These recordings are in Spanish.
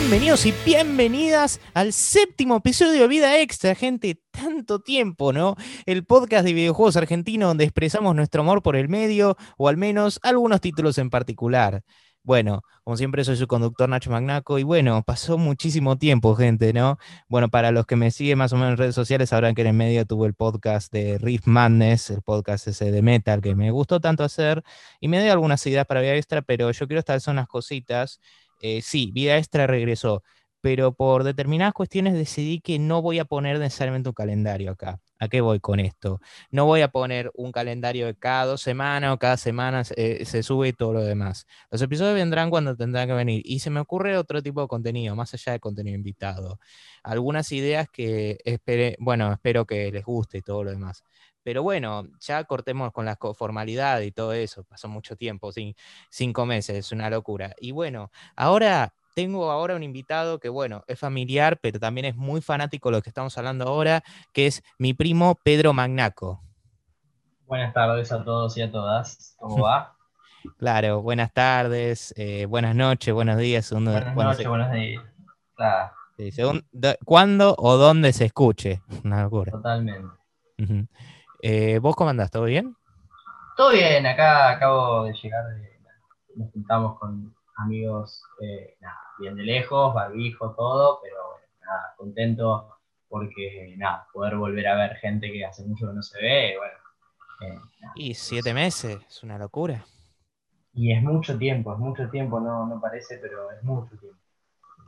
Bienvenidos y bienvenidas al séptimo episodio de Vida Extra, gente. Tanto tiempo, ¿no? El podcast de videojuegos argentino donde expresamos nuestro amor por el medio, o al menos algunos títulos en particular. Bueno, como siempre soy su conductor Nacho Magnaco y bueno, pasó muchísimo tiempo, gente, ¿no? Bueno, para los que me siguen más o menos en redes sociales sabrán que en el medio tuve el podcast de Riff Madness, el podcast ese de metal que me gustó tanto hacer y me dio algunas ideas para vida extra, pero yo quiero estar son las cositas. Eh, sí, vida extra regresó, pero por determinadas cuestiones decidí que no voy a poner necesariamente un calendario acá. ¿A qué voy con esto? No voy a poner un calendario de cada dos semanas o cada semana eh, se sube y todo lo demás. Los episodios vendrán cuando tendrán que venir. Y se me ocurre otro tipo de contenido, más allá de contenido invitado. Algunas ideas que bueno, espero que les guste y todo lo demás. Pero bueno, ya cortemos con la formalidad y todo eso. Pasó mucho tiempo, cinco meses, es una locura. Y bueno, ahora tengo ahora un invitado que, bueno, es familiar, pero también es muy fanático de lo que estamos hablando ahora, que es mi primo Pedro Magnaco. Buenas tardes a todos y a todas. ¿Cómo va? claro, buenas tardes, eh, buenas noches, buenos días. buenas noches, buenos días. según cuándo o dónde se escuche. Una locura. Totalmente. Eh, ¿Vos cómo andás? ¿Todo bien? Todo bien, acá acabo de llegar, nos juntamos con amigos, eh, nada, bien de lejos, barbijo, todo, pero nada, contento porque, nada, poder volver a ver gente que hace mucho que no se ve, bueno. Eh, y siete meses, es una locura. Y es mucho tiempo, es mucho tiempo, no, no parece, pero es mucho tiempo.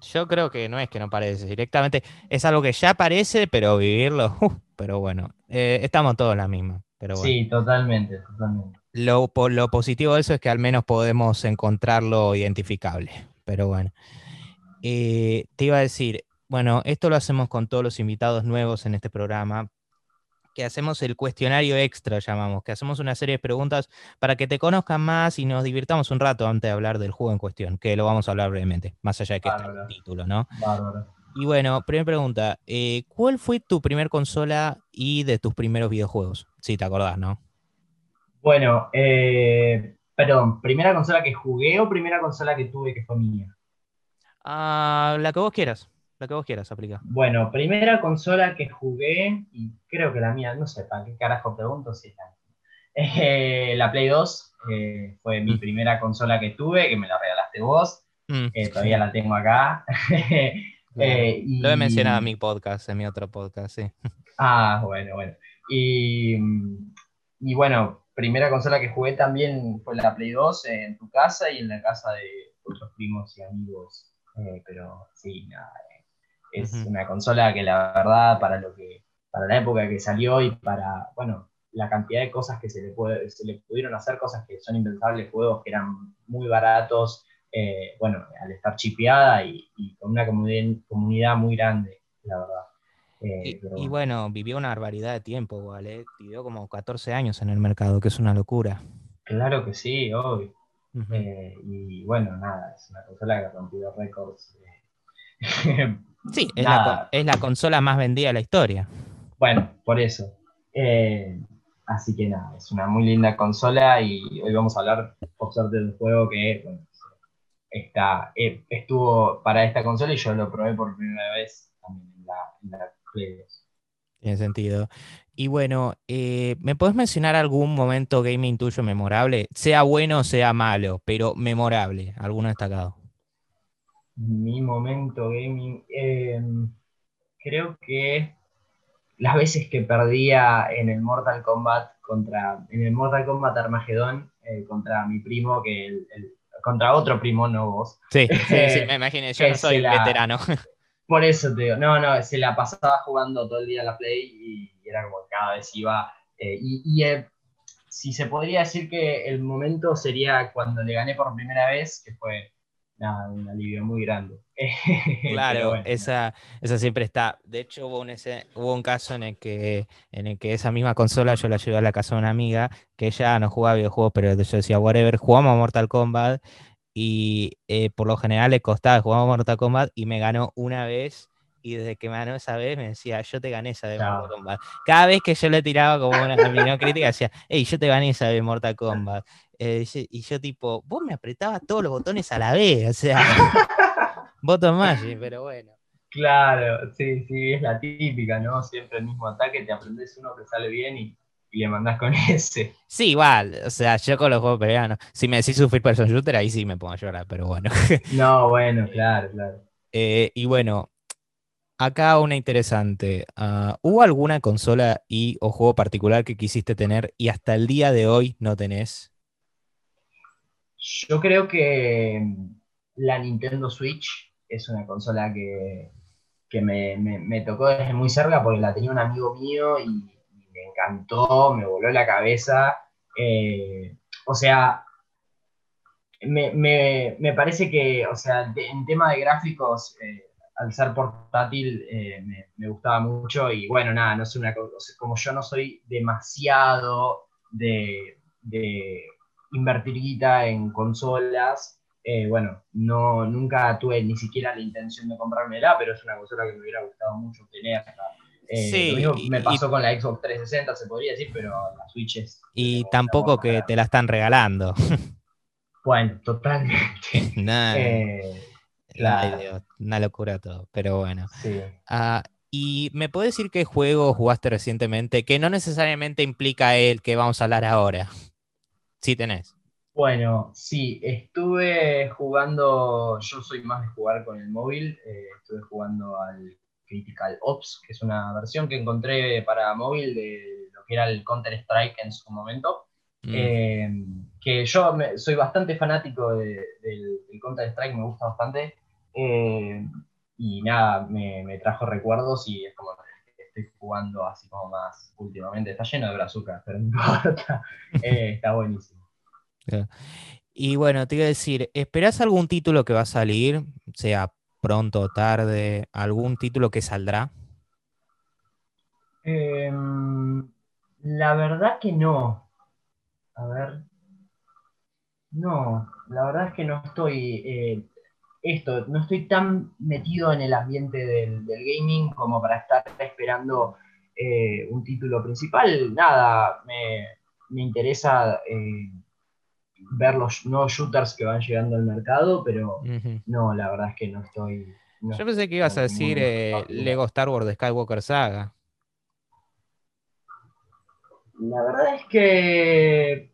Yo creo que no es que no parece, directamente es algo que ya parece, pero vivirlo, pero bueno, eh, estamos todos en la misma. Pero Sí, totalmente, totalmente. Lo, lo positivo de eso es que al menos podemos encontrarlo identificable, pero bueno. Eh, te iba a decir, bueno, esto lo hacemos con todos los invitados nuevos en este programa, que hacemos el cuestionario extra, llamamos, que hacemos una serie de preguntas para que te conozcan más y nos divirtamos un rato antes de hablar del juego en cuestión, que lo vamos a hablar brevemente, más allá de que esté el título, ¿no? Y bueno, primera pregunta, eh, ¿cuál fue tu primer consola y de tus primeros videojuegos? Si te acordás, ¿no? Bueno, eh, perdón, ¿primera consola que jugué o primera consola que tuve que fue mía? Ah, la que vos quieras. La que vos quieras, aplica. Bueno, primera consola que jugué, y creo que la mía, no sé, ¿para qué carajo pregunto si está? Eh, la Play 2 eh, fue mi mm. primera consola que tuve, que me la regalaste vos. Mm, eh, todavía la tengo acá. Lo he mencionado en mi podcast, en mi otro podcast, sí. Ah, bueno, bueno. Y, y bueno, primera consola que jugué también fue la Play 2 en tu casa y en la casa de otros primos y amigos. pero sí, nada, es una consola que la verdad, para lo que, para la época que salió y para, bueno, la cantidad de cosas que se le, puede, se le pudieron hacer, cosas que son impensables, juegos que eran muy baratos, eh, bueno, al estar chipeada y, con una comunidad, muy grande, la verdad. Eh, y, bueno. vivió una barbaridad de tiempo, ¿vale? Vivió como 14 años en el mercado, que es una locura. Claro que sí, obvio. Eh, y bueno, nada, es una consola que rompió récords. Sí, es la, consola más vendida de la historia. Bueno, por eso. Eh, así que nada, es una muy linda consola y hoy vamos a hablar, por suerte, de un juego que está, eh, estuvo para esta consola y yo lo probé por primera vez también en la, en Play Tiene sentido. Y bueno, eh, ¿me puedes mencionar algún momento gaming tuyo memorable? Sea bueno o sea malo, pero memorable, alguno destacado mi momento gaming, em, creo que las veces que perdía en el Mortal Kombat contra, en el Mortal Kombat Armageddon eh, contra mi primo, que el, contra otro primo, no vos. Sí, sí, sí me imaginé, yo no soy veterano. Por eso te digo, no, no, se la pasaba jugando todo el día a la Play y era como cada vez iba. Eh, y, eh, si se podría decir que el momento sería cuando le gané por primera vez, que fue nada, un alivio muy grande. Claro, esa, esa siempre está. De hecho, hubo un, ese, hubo un caso en el, que, en el que esa misma consola yo la llevé a la casa de una amiga que ella no jugaba videojuegos, pero yo decía, whatever, jugamos a Mortal Kombat y eh, por lo general le costaba, jugamos a Mortal Kombat y me ganó una vez y desde que me ganó esa vez me decía, yo te gané esa de Mortal Kombat. Cada vez que yo le tiraba como una opinión crítica, decía, hey, yo te gané esa de Mortal Kombat. Eh, y yo tipo, vos me apretabas todos los botones a la vez, o sea. Bottom Magic, pero bueno. Claro, sí, sí, es la típica, ¿no? Siempre el mismo ataque, te aprendes uno que sale bien y, le mandás con ese. Sí, igual, o sea, yo con los juegos peleanos, si me decís sufrir person shooter, ahí sí me pongo a llorar, pero bueno. No, bueno, claro, claro. Eh, y bueno, acá una interesante. Ah, ¿Hubo alguna consola y o juego particular que quisiste tener y hasta el día de hoy no tenés? Yo creo que la Nintendo Switch es una consola que, me, tocó desde muy cerca porque la tenía un amigo mío y, me encantó, me voló la cabeza. Eh, o sea, me, parece que, o sea, en tema de gráficos, eh, al ser portátil eh, me, gustaba mucho y bueno, nada, no es una cosa, como yo no soy demasiado de, de invertir guita en consolas, eh, bueno, no, nunca tuve ni siquiera la intención de comprármela, pero es una consola que me hubiera gustado mucho tener. Eh, lo mismo me pasó con la Xbox 360, se podría decir, pero la Switch es... Y tampoco que te la están regalando. Bueno, totalmente. Nada. Eh, una locura todo, pero bueno. Ah, y me puedes decir qué juego jugaste recientemente que no necesariamente implica el que vamos a hablar ahora. Sí tenés. Bueno, sí, estuve jugando, yo soy más de jugar con el móvil, eh, estuve jugando al Critical Ops, que es una versión que encontré para móvil de lo que era el Counter Strike en su momento. Mm. Eh, que yo soy bastante fanático del, Counter Strike, me gusta bastante. Eh, y nada, me, trajo recuerdos y es como estoy jugando así como más últimamente. Está lleno de brazucas, pero no importa. Eh, está buenísimo. Y bueno, te iba a decir, ¿esperás algún título que va a salir, sea pronto o tarde, algún título que saldrá? Em, la verdad que no. A ver. No, la verdad es que no estoy. Eh, esto, no estoy tan metido en el ambiente del, gaming como para estar esperando eh, un título principal. Nada, me, interesa eh, ver los nuevos shooters que van llegando al mercado, pero no, la verdad es que no estoy. Yo pensé que ibas a decir Lego Star Wars de Skywalker Saga. La verdad es que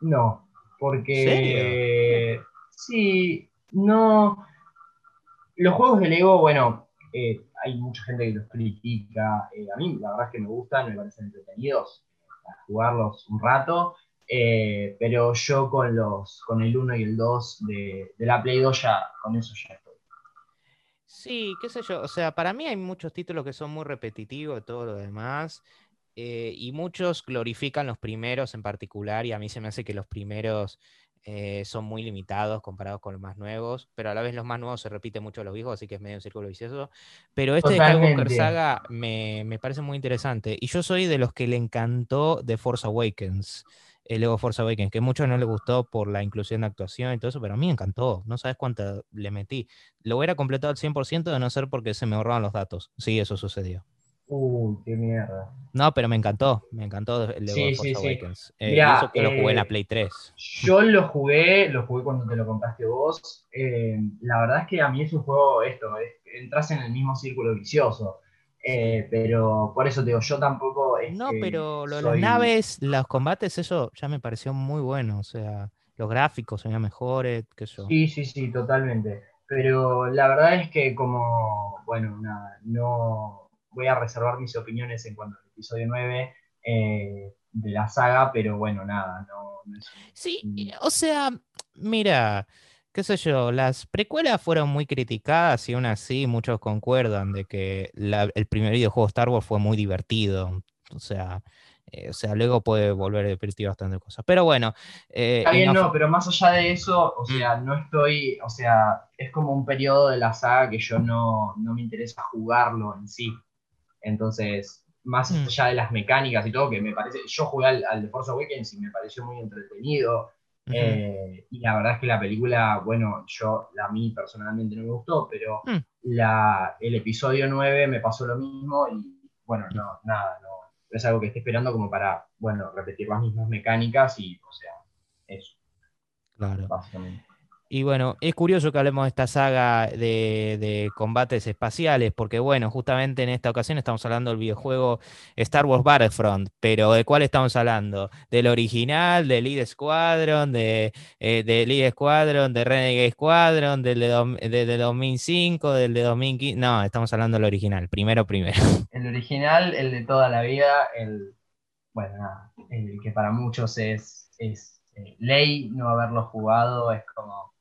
no, porque sí, no. Los juegos de Lego, bueno, eh, hay mucha gente que los critica. Eh, a mí, la verdad es que me gustan, me parecen entretenidos para jugarlos un rato. Eh, pero yo con los con el 1 y el 2 de, de, la Play 2 ya, con eso ya estoy. Sí, qué sé yo, o sea, para mí hay muchos títulos que son muy repetitivos y todo lo demás. Eh, y muchos glorifican los primeros en particular, y a mí se me hace que los primeros eh, son muy limitados comparados con los más nuevos, pero a la vez los más nuevos se repite mucho los viejos, así que es medio un círculo vicioso. Pero este de Skywalker Saga me, me, parece muy interesante, y yo soy de los que le encantó The Force Awakens. El Lego Force Awakens, que a muchos no les gustó por la inclusión de actuación y todo eso, pero a mí me encantó. No sabes cuánto le metí. Lo hubiera completado al 100% de no ser porque se me ahorraban los datos. Sí, eso sucedió. Uy, qué mierda. No, pero me encantó, me encantó el de Force Awakens. Eh, eso que lo jugué en la eh, Play 3. Yo lo jugué, lo jugué cuando te lo compraste vos. Eh, la verdad es que a mí es un juego esto, entras en el mismo círculo vicioso. pero por eso te digo, yo tampoco. no, pero lo de las naves, los combates, eso ya me pareció muy bueno. O sea, los gráficos son mejores, que eso. Sí, sí, sí, totalmente. Pero la verdad es que como, bueno, nada, no voy a reservar mis opiniones en cuanto al episodio 9 eh, de la saga, pero bueno, nada, no, Sí, o sea, mira, qué sé yo, las precuelas fueron muy criticadas y aún así muchos concuerdan de que el primer videojuego Star Wars fue muy divertido. O sea, eh, o sea, luego puede volver a divertir bastante cosas. Pero bueno. Eh, Está bien, no, pero más allá de eso, o sea, mm. no estoy, o sea, es como un periodo de la saga que yo no, no me interesa jugarlo en sí. Entonces, más mm. allá de las mecánicas y todo, que me parece, yo jugué al, al The Force Awakens y me pareció muy entretenido. Eh, y la verdad es que la película, bueno, yo a mí personalmente no me gustó, pero mm. la, el episodio 9 me pasó lo mismo y bueno, no, nada, no, es algo que estoy esperando como para, bueno, repetir las mismas mecánicas y, o sea, eso. Claro. Básicamente. Y bueno, es curioso que hablemos de esta saga de, de, combates espaciales, porque bueno, justamente en esta ocasión estamos hablando del videojuego Star Wars Battlefront, pero ¿de cuál estamos hablando? ¿Del original, del Lead Squadron, de, eh, Lead Squadron, de Renegade Squadron, del de, de, de 2005, del de 2015? No, estamos hablando del original, primero, primero. El original, el de toda la vida, el, bueno, nada, el que para muchos es, es eh, ley no haberlo jugado, es como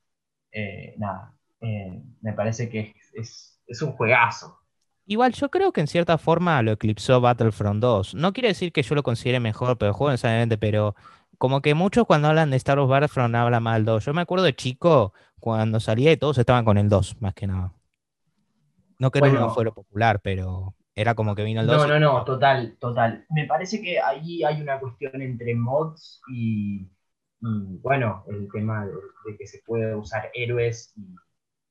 eh, nada, eh, me parece que es, un juegazo. Igual yo creo que en cierta forma lo eclipsó Battlefront 2. No quiere decir que yo lo considere mejor, pero juego necesariamente, pero como que muchos cuando hablan de Star Wars Battlefront hablan mal 2. Yo me acuerdo de chico cuando salía y todos estaban con el 2, más que nada. No creo que no fuera popular, pero era como que vino el 2. No, no, no, total, total. Me parece que ahí hay una cuestión entre mods y, bueno, el tema de, que se puede usar héroes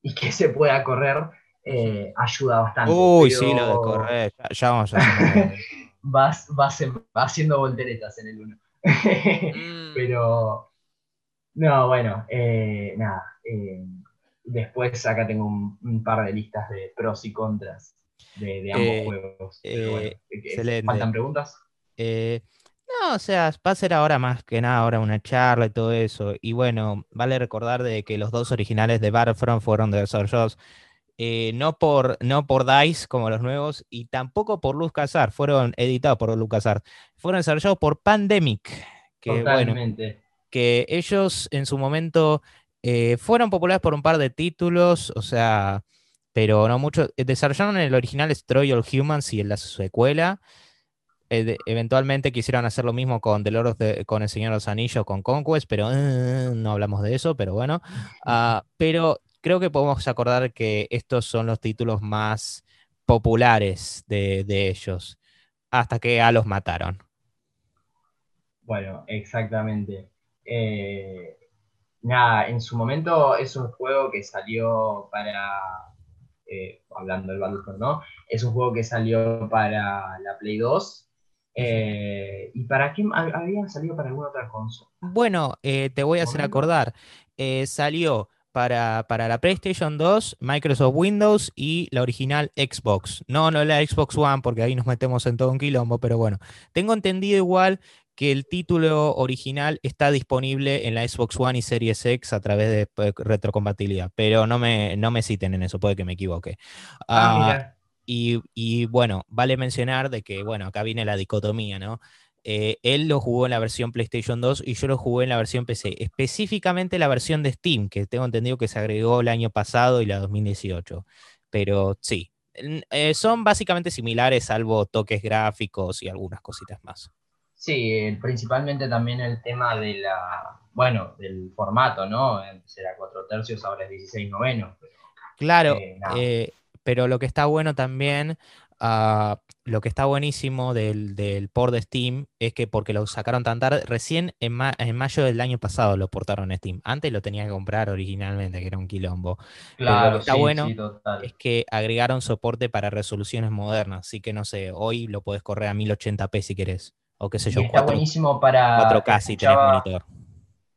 y, que se pueda correr eh, ayuda bastante. Uy, sí, lo de correr, ya, vamos a vas, vas, haciendo volteretas en el 1. Mm. Pero, no, bueno, eh, nada. Eh, después acá tengo un, par de listas de pros y contras de, ambos juegos. excelente. ¿Faltan preguntas? No, o sea, va a ser ahora más que nada ahora una charla y todo eso. Y bueno, vale recordar de que los dos originales de Battlefront fueron desarrollados eh, no, por, no por DICE como los nuevos y tampoco por LucasArts, fueron editados por LucasArts. Fueron desarrollados por Pandemic. Que, Totalmente. que ellos en su momento eh, fueron populares por un par de títulos, o sea, pero no mucho. Desarrollaron el original Destroy All Humans y en la secuela. Eh, eventualmente quisieron hacer lo mismo con, de, con El Señor de los Anillos, con Conquest, pero eh, no hablamos de eso, pero bueno. Ah, pero creo que podemos acordar que estos son los títulos más populares de, ellos, hasta que a los mataron. Bueno, exactamente. Eh, nada, en su momento es un juego que salió para, hablando del Battlefront, ¿no? Es un juego que salió para la Play 2 eh, ¿Y para qué había salido para alguna otra consola? Bueno, eh, te voy a hacer acordar. Eh, salió para, para, la PlayStation 2, Microsoft Windows y la original Xbox. No, no la Xbox One, porque ahí nos metemos en todo un quilombo, pero bueno. Tengo entendido igual que el título original está disponible en la Xbox One y Series X a través de retrocompatibilidad, pero no me, no me citen en eso, puede que me equivoque. Ah, ah y, bueno, vale mencionar de que, bueno, acá viene la dicotomía, ¿no? Eh, él lo jugó en la versión PlayStation 2 y yo lo jugué en la versión PC, específicamente la versión de Steam, que tengo entendido que se agregó el año pasado y la 2018. Pero sí, eh, son básicamente similares, salvo toques gráficos y algunas cositas más. Sí, principalmente también el tema de la, bueno, del formato, ¿no? Será 4 tercios, ahora es 16 novenos. claro, eh, pero lo que está bueno también, ah, lo que está buenísimo del, del, port de Steam es que porque lo sacaron tan tarde, recién en, mayo del año pasado lo portaron a Steam. Antes lo tenía que comprar originalmente, que era un quilombo. Claro, lo que está bueno es que agregaron soporte para resoluciones modernas. Así que no sé, hoy lo puedes correr a 1080p si querés. O qué sé yo. está buenísimo para. 4K si tenés monitor.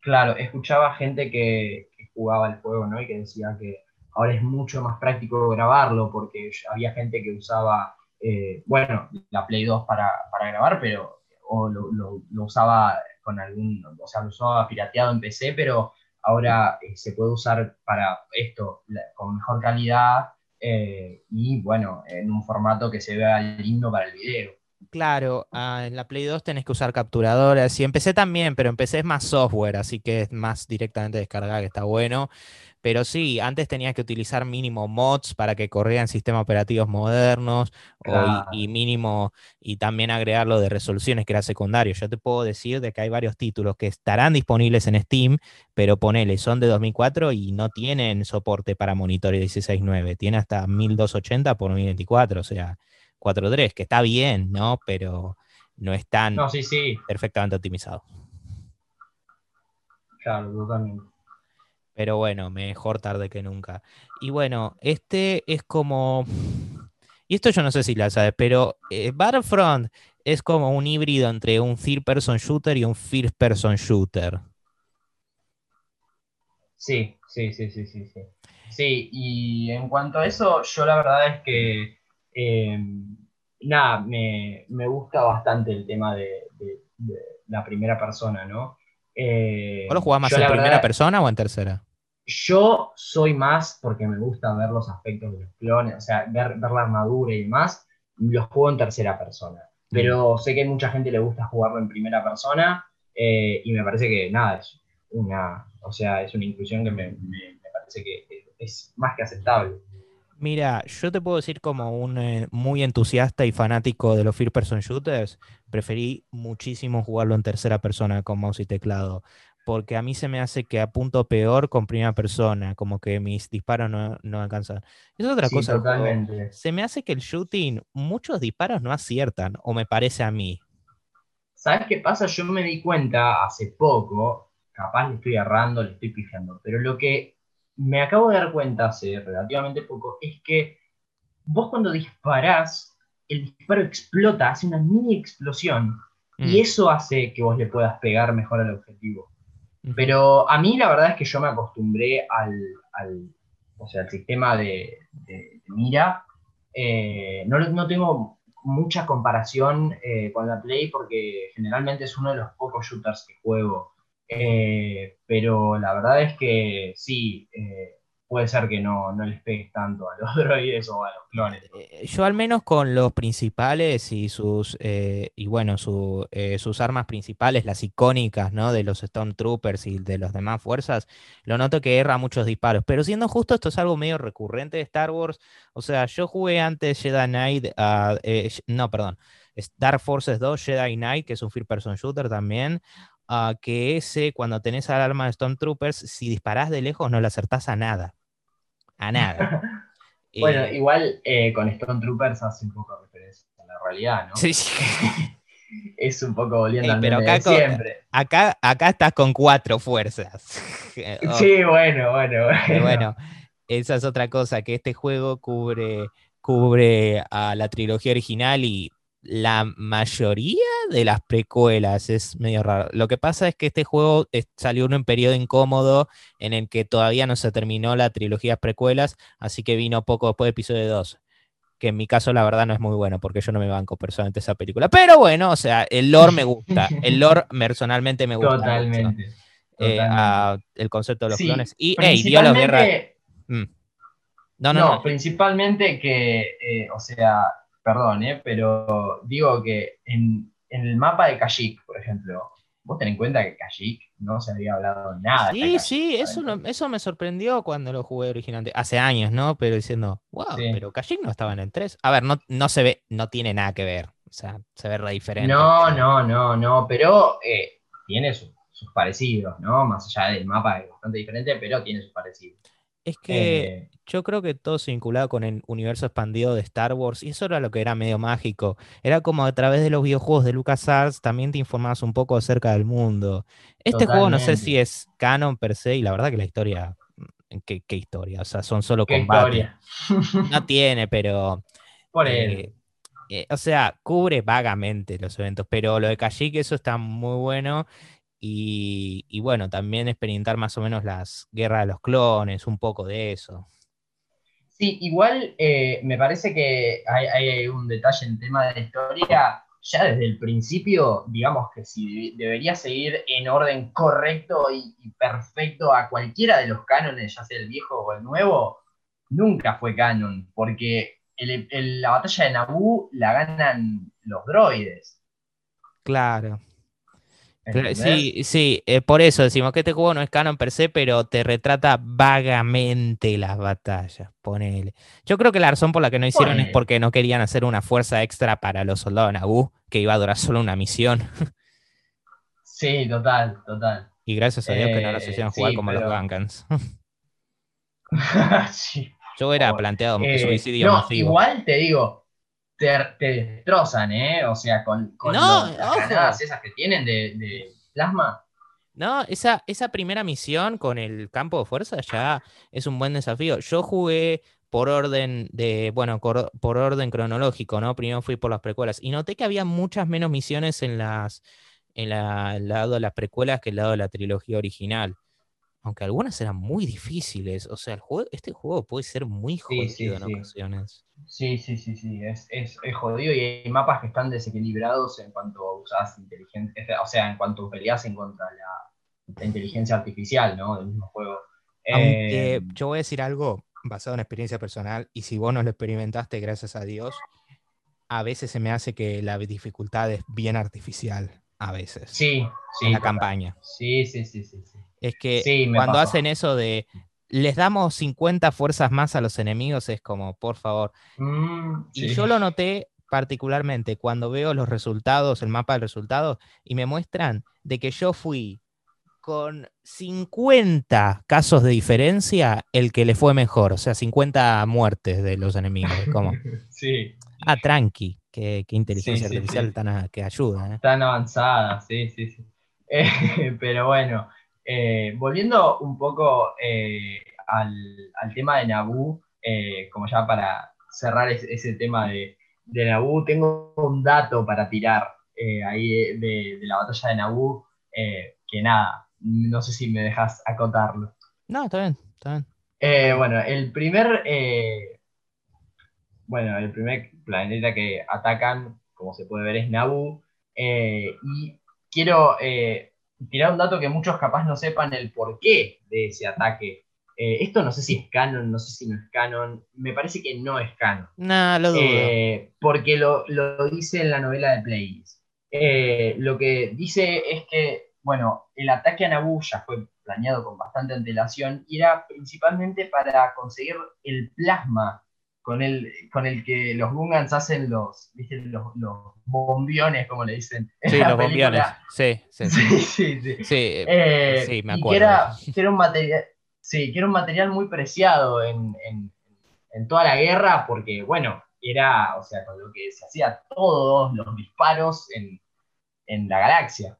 Claro, escuchaba gente que, que jugaba el juego, ¿no? Y que decía que ahora es mucho más práctico grabarlo porque había gente que usaba, eh, bueno, la Play 2 para, grabar, pero o lo, usaba con algún, o sea, lo usaba pirateado en PC, pero ahora eh, se puede usar para esto con mejor calidad eh, y bueno, en un formato que se vea lindo para el video. Claro, ah, en la Play 2 tenés que usar capturadoras y empecé también, pero empecé es más software, así que es más directamente descargada, que está bueno. Pero sí, antes tenías que utilizar mínimo mods para que corrieran sistemas operativos modernos y, mínimo, y también agregarlo de resoluciones que era secundario. Yo te puedo decir de que hay varios títulos que estarán disponibles en Steam, pero ponele, son de 2004 y no tienen soporte para monitores 16.9. Tiene hasta 1280 por 1024, o sea, 4.3, que está bien, ¿no? Pero no es tan perfectamente optimizado. Claro, totalmente. Pero bueno, mejor tarde que nunca. Y bueno, este es como. Y esto yo no sé si la sabes, pero eh, Battlefront es como un híbrido entre un third person shooter y un first person shooter. Sí, Sí, sí, sí, sí, sí. Sí, y en cuanto a eso, yo la verdad es que, eh, nada, me, gusta bastante el tema de, la primera persona, ¿no? Eh, ¿Vos lo jugás más en primera persona o en tercera? Yo soy más porque me gusta ver los aspectos de los clones, o sea, ver, ver la armadura y demás, los juego en tercera persona. Pero sé que a mucha gente le gusta jugarlo en primera persona eh, y me parece que nada, es una, o sea, es una inclusión que me, parece que es más que aceptable. Mira, yo te puedo decir como un eh, muy entusiasta y fanático de los first person shooters, preferí muchísimo jugarlo en tercera persona con mouse y teclado, porque a mí se me hace que apunto peor con primera persona, como que mis disparos no, no alcanzan. Es otra cosa. Totalmente. Se me hace que el shooting, muchos disparos no aciertan, o me parece a mí. ¿Sabes qué pasa? Yo me di cuenta hace poco, capaz le estoy errando, le estoy pifiando, pero lo que me acabo de dar cuenta hace relativamente poco es que vos cuando disparás, el disparo explota, hace una mini explosión, y mm. eso hace que vos le puedas pegar mejor al objetivo. Pero a mí la verdad es que yo me acostumbré al, o sea, al sistema de, mira. Eh, no, no, tengo mucha comparación eh, con la Play porque generalmente es uno de los pocos shooters que juego. Eh, pero la verdad es que sí, puede ser que no, no les pegues tanto a los droides o a los clones. Eh, yo al menos con los principales y sus eh, y bueno, eh, sus armas principales, las icónicas, ¿no? De los Stormtroopers y de las demás fuerzas, lo noto que erra muchos disparos. Pero siendo justo, esto es algo medio recurrente de Star Wars. O sea, yo jugué antes Jedi Knight, uh, no, perdón, Star Forces 2, Jedi Knight, que es un first person shooter también. Uh, que ese, cuando tenés al arma de Stormtroopers, si disparás de lejos no le acertás a nada a nada. bueno, igual eh, con Stone Troopers hace un poco referencia a la realidad, ¿no? Sí, sí. es un poco volviendo pero acá siempre. Acá, acá estás con cuatro fuerzas. sí, bueno, bueno, bueno. Bueno, esa es otra cosa, que este juego cubre, cubre a la trilogía original y la mayoría de las precuelas es medio raro. Lo que pasa es que este juego salió en un periodo incómodo en el que todavía no se terminó la trilogía precuelas, así que vino poco después de episodio 2. Que en mi caso, la verdad, no es muy bueno porque yo no me banco personalmente esa película. Pero bueno, o sea, el lore me gusta. El lore personalmente me gusta. Totalmente. Eh, el concepto de los clones. Y, hey, dio la guerra. Mm. No, no, no, principalmente que, eh, o sea, perdón, ¿eh? pero digo que en, el mapa de Kashyyyk, por ejemplo, vos ten en cuenta que Kashyyyk no se había hablado nada. Sí, sí, eso, eso me sorprendió cuando lo jugué originalmente, hace años, ¿no? Pero diciendo, wow, pero Kashyyyk no estaba en el 3. A ver, no, no se ve, no tiene nada que ver, o sea, se ve re diferente. No, no, no, no, pero eh, tiene sus, parecidos, ¿no? Más allá del mapa es bastante diferente, pero tiene sus parecidos. Es que eh, yo creo que todo se vinculaba con el universo expandido de Star Wars y eso era lo que era medio mágico. Era como a través de los videojuegos de LucasArts también te informabas un poco acerca del mundo. Este juego no sé si es canon per se y la verdad que la historia, mm, ¿qué, historia? O sea, son solo combates. No tiene, pero... Por él. Eh, eh, o sea, cubre vagamente los eventos, pero lo de Kashyyyk, eso está muy bueno. Y, bueno, también experimentar más o menos las guerras de los clones, un poco de eso. Sí, igual eh, me parece que hay, un detalle en tema de la historia. Ya desde el principio, digamos que si debería seguir en orden correcto y, perfecto a cualquiera de los cánones, ya sea el viejo o el nuevo, nunca fue canon, porque la batalla de Naboo la ganan los droides. Claro, Sí, sí, eh, por eso decimos que este juego no es canon per se, pero te retrata vagamente las batallas. Ponele. Yo creo que la razón por la que no hicieron es porque no querían hacer una fuerza extra para los soldados Naboo, que iba a durar solo una misión. Sí, total, total. Y gracias a Dios que no los hicieron eh, jugar como los Gankans. Yo hubiera planteado eh, suicidio no, Igual te digo, te, destrozan, ¿eh? O sea, con, las granadas esas que tienen de, plasma. No, esa, esa primera misión con el campo de fuerza ya es un buen desafío. Yo jugué por orden de, bueno, por, orden cronológico, ¿no? Primero fui por las precuelas y noté que había muchas menos misiones en las en el lado de las precuelas que el lado de la trilogía original. Aunque algunas eran muy difíciles. O sea, el juego, este juego puede ser muy jodido Sí, sí, en sí. ocasiones. Sí, sí, sí, sí, es, es, es jodido y hay mapas que están desequilibrados en cuanto usas inteligencia, o sea, en cuanto peleas en contra la, la inteligencia artificial, ¿no? Del mismo juego. Aunque Eh, yo voy a decir algo basado en experiencia personal, y si vos no lo experimentaste, gracias a Dios, a veces se me hace que la dificultad es bien artificial, a veces, sí, sí. en la campaña. Sí, sí, sí, sí, sí. Es que Sí, cuando pasó. hacen eso de les damos 50 fuerzas más a los enemigos, es como, por favor. Mm, Y yo lo noté particularmente cuando veo los resultados, el mapa de resultados, y me muestran de que yo fui con 50 casos de diferencia el que le fue mejor, o sea, 50 muertes de los enemigos. Como, Sí, ah, tranqui, que, inteligencia Sí, sí, artificial sí. tan a- que ayuda. ¿eh? tan avanzada, sí, sí, sí. Eh, pero bueno, eh, volviendo un poco eh, al, al tema de Naboo, eh, como ya para cerrar es- ese tema de, de Naboo, tengo un dato para tirar ahí de, la batalla de eh, que nada, no sé si me dejas acotarlo. No, está bien, está bien. Bueno, el primer, bueno, el primer planeta que atacan, como se puede ver, es eh, y quiero tirar un dato que muchos capaz no sepan el porqué de ese ataque. Eh, esto no sé si es canon, no sé si no es canon. Me parece que no es canon. No, lo dudo. Eh, porque lo, lo dice en la novela de Plagueis. Eh, lo que dice es que, bueno, el ataque a Naboo ya fue planeado con bastante antelación y era principalmente para conseguir el plasma con el, con el que los Gungans hacen los, ¿viste? los, los bombiones, como le dicen. en sí, los película. bombiones. Sí, sí, sí. Sí, sí, sí. Sí, eh, sí, me y acuerdo. que era, que era un material, sí, que era un material muy preciado en, en- en toda la guerra, porque bueno, era, o sea, con lo que se hacía todos los disparos en, en la galaxia.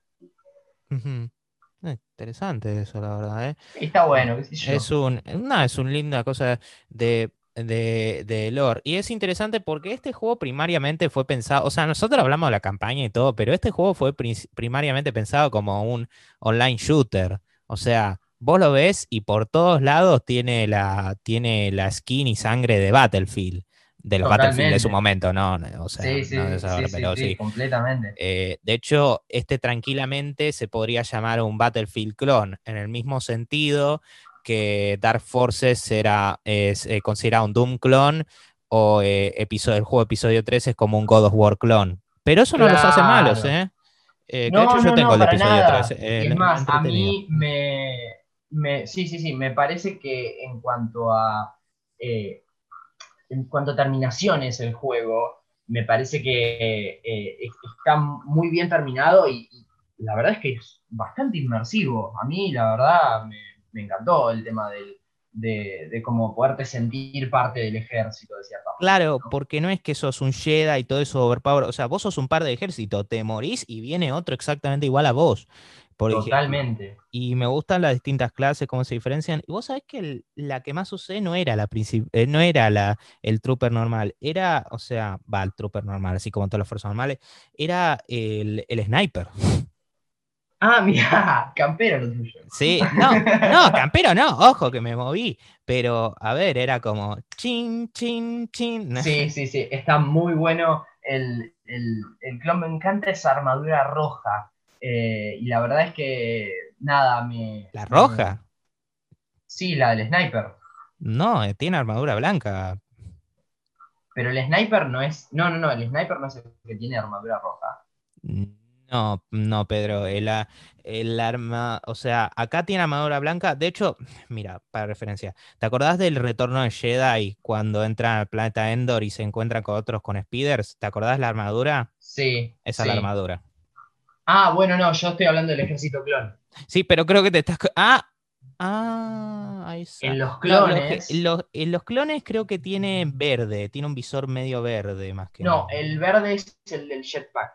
Eh, Interesante eso, la verdad, ¿eh? Está bueno, qué sé yo. Es un, no, es una linda cosa de, de, de lore. Y es interesante porque este juego primariamente fue pensado, o sea, nosotros hablamos de la campaña y todo, pero este juego fue primariamente pensado como un online shooter. O sea, vos lo ves y por todos lados tiene la, tiene la skin y sangre de Battlefield. De los Battlefield de su momento, no, o sea, sí, sí, no de sí, saber, sí, pero sí, sí. completamente. Eh, de hecho, este tranquilamente se podría llamar un Battlefield clon, en el mismo sentido que Dark Forces era, es eh, considerado un Doom clon o eh, episodio, el juego episodio 3 es como un God of War clon. Pero eso no los hace malos. ¿eh? Eh, No, de hecho yo tengo no, el episodio nada. 3. Y eh, es más, a mí me, me- Sí, sí, sí, me parece que en cuanto a. en cuanto a terminaciones el juego, me parece que es- está muy bien terminado y, y la verdad es que es bastante inmersivo. A mí, la verdad, me, me encantó el tema del, de, de cómo poderte sentir parte del ejército de cierta. Claro, ¿no? porque no es que sos un Jedi y todo eso overpower, o sea, vos sos un par de ejército, te morís y viene otro exactamente igual a vos. Por ejemplo. Totalmente. y me gustan las distintas clases, cómo se diferencian. Y vos sabés que el- la que más usé no era la eh, no era la, el trooper normal, era, o sea, va, el trooper normal, así como todas las fuerzas normales, era el, el sniper. Ah, mira, campero lo tuyo. Sí, no, no, campero no, ojo que me moví, pero a ver, era como chin, chin, chin. Sí, sí, sí, está muy bueno. El, el, el clon me encanta esa armadura roja. eh, y la verdad es que nada, me. ¿La me- roja? sí, la del sniper. No, eh, tiene armadura blanca. Pero el sniper no es. No, no, no, el sniper no es el que tiene armadura roja. No, no, Pedro, el, el arma, o sea, acá tiene armadura blanca. De hecho, mira, para referencia, ¿te acordás del retorno de Jedi cuando entran al planeta Endor y se encuentran con otros con speeders? ¿Te acordás la armadura? Sí. Esa sí. es la armadura. Ah, bueno, no, yo estoy hablando del ejército clon. Sí, pero creo que te estás. Ah, ah, ahí está. En los No, los, clones. que- los- en los clones creo que tiene verde, tiene un visor medio verde más que no, nada. el verde es el del jetpack.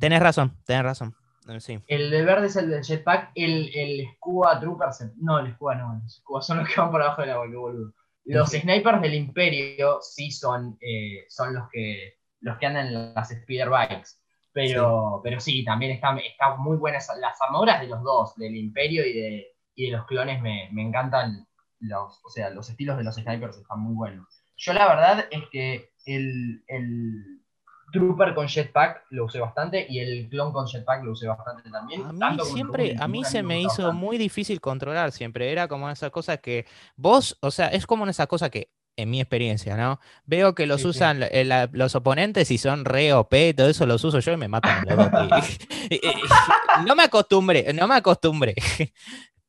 Tenés razón, tenés razón. Eh, Sí. El de verde es el del jetpack. El, el Scuba Trooper. se- No, el Scuba no. Los Scuba son los que van por abajo del agua, qué boludo. Los snipers del Imperio sí son, eh, son los que los que andan en las speeder bikes. Pero sí, pero sí también están está muy buenas las armaduras de los dos, del Imperio y de, y de los clones me, me encantan los, o sea, los estilos de los snipers están muy buenos. Yo la verdad es que el, el Trooper con jetpack lo usé bastante y el clon con jetpack lo usé bastante también. A mí tanto siempre, a mí se me hizo muy difícil controlar siempre. Era como esa cosa que vos, o sea, es como esa cosa que, en mi experiencia, ¿no? Veo que los Sí, usan eh, la- los oponentes y son re OP, todo eso los uso yo y me matan no me acostumbré, no me acostumbré.